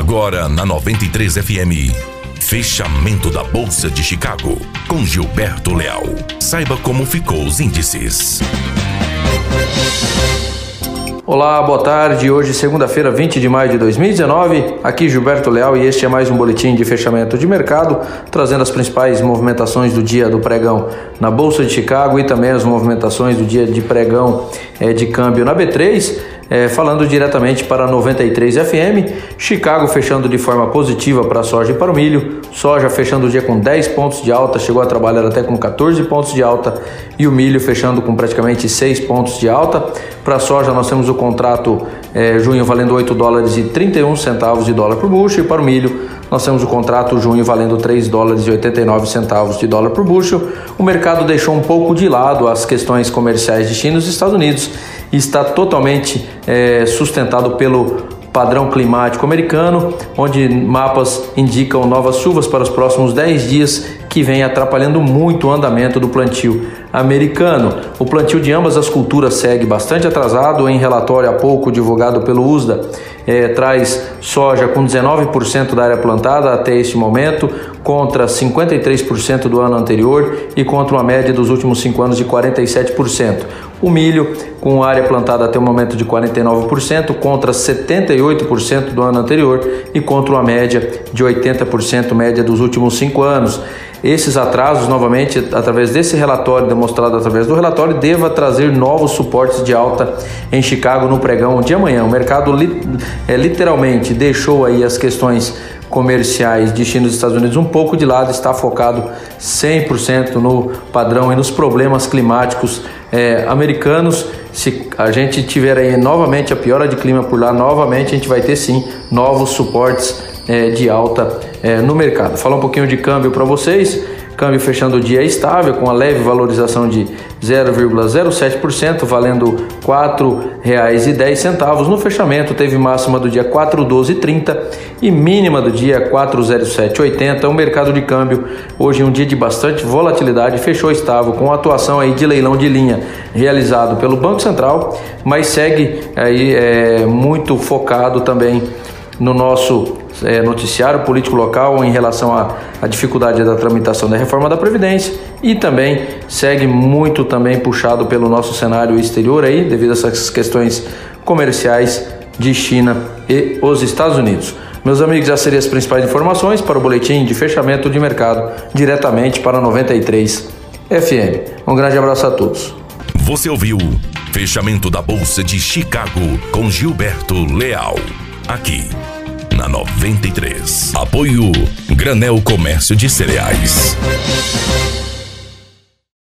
Agora na 93 FM. Fechamento da Bolsa de Chicago com Gilberto Leal. Saiba como ficou os índices. Olá, boa tarde. Hoje, segunda-feira, 20 de maio de 2019. Aqui Gilberto Leal e este é mais um boletim de fechamento de mercado, trazendo as principais movimentações do dia do pregão na Bolsa de Chicago e também as movimentações do dia de pregão é, de câmbio na B3. É, falando diretamente para 93 FM, Chicago fechando de forma positiva para a soja e para o milho, soja fechando o dia com 10 pontos de alta, chegou a trabalhar até com 14 pontos de alta e o milho fechando com praticamente 6 pontos de alta. Para a soja nós temos o contrato é, junho valendo 8 dólares e 31 centavos de dólar por bushel e para o milho nós temos o contrato junho valendo 3 dólares e 89 centavos de dólar por bushel. O mercado deixou um pouco de lado as questões comerciais de China e dos Estados Unidos e está totalmente é, sustentado pelo padrão climático americano, onde mapas indicam novas chuvas para os próximos 10 dias, que vem atrapalhando muito o andamento do plantio americano. O plantio de ambas as culturas segue bastante atrasado. Em relatório há pouco divulgado pelo USDA, é, traz soja com 19% da área plantada até este momento, contra 53% do ano anterior e contra uma média dos últimos cinco anos de 47%. O milho, com área plantada até o momento de 49%, contra 78% do ano anterior e contra uma média de 80% média dos últimos cinco anos. Esses atrasos, novamente, através desse relatório, demonstrado através do relatório, deva trazer novos suportes de alta em Chicago no pregão de amanhã. O mercado é, literalmente deixou aí as questões comerciais de China e dos Estados Unidos um pouco de lado, está focado 100% no padrão e nos problemas climáticos é, americanos. Se a gente tiver aí novamente a piora de clima por lá, novamente a gente vai ter sim novos suportes é, de alta é, no mercado. Falar um pouquinho de câmbio para vocês. Câmbio fechando o dia estável, com a leve valorização de 0,07%, valendo R$ 4,10. No fechamento, teve máxima do dia 4,12,30 e mínima do dia 4,07,80. O mercado de câmbio, hoje um dia de bastante volatilidade, fechou estável, com atuação aí de leilão de linha realizado pelo Banco Central, mas segue aí é, muito focado também no nosso é, noticiário político local em relação à, dificuldade da tramitação da reforma da Previdência e também segue muito também puxado pelo nosso cenário exterior aí, devido a essas questões comerciais de China e os Estados Unidos. Meus amigos, já seriam as principais informações para o boletim de fechamento de mercado diretamente para 93 FM. Um grande abraço a todos. Você ouviu Fechamento da Bolsa de Chicago com Gilberto Leal. Aqui na 93. Apoio Granel Comércio de Cereais.